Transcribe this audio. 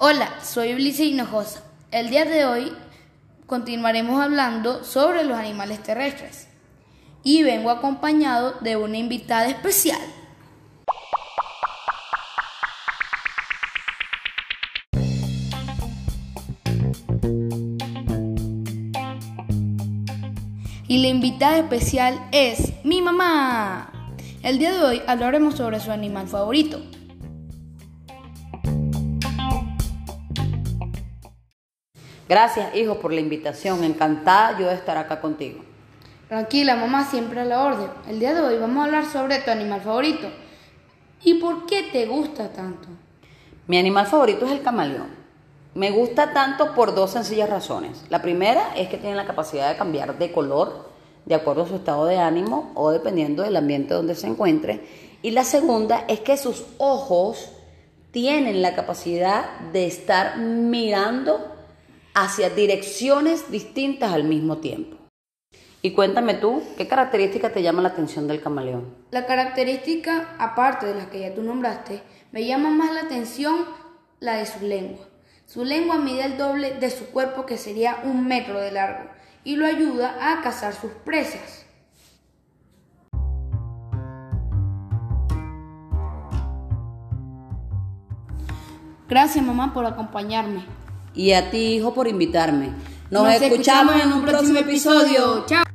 Hola, soy Ulises Hinojosa. El día de hoy continuaremos hablando sobre los animales terrestres y vengo acompañado de una invitada especial. Y la invitada especial es mi mamá. El día de hoy hablaremos sobre su animal favorito. Gracias, hijo, por la invitación. Encantada yo de estar acá contigo. Tranquila, mamá, siempre a la orden. El día de hoy vamos a hablar sobre tu animal favorito. ¿Y por qué te gusta tanto? Mi animal favorito es el camaleón. Me gusta tanto por dos sencillas razones. La primera es que tiene la capacidad de cambiar de color de acuerdo a su estado de ánimo o dependiendo del ambiente donde se encuentre. Y la segunda es que sus ojos tienen la capacidad de estar mirando hacia direcciones distintas al mismo tiempo. Y cuéntame tú, ¿qué característica te llama la atención del camaleón? La característica, aparte de las que ya tú nombraste, me llama más la atención la de su lengua. Su lengua mide el doble de su cuerpo, que sería un metro de largo, y lo ayuda a cazar sus presas. Gracias mamá por acompañarme. Y a ti, hijo, por invitarme. Nos, escuchamos en un próximo episodio. Chao.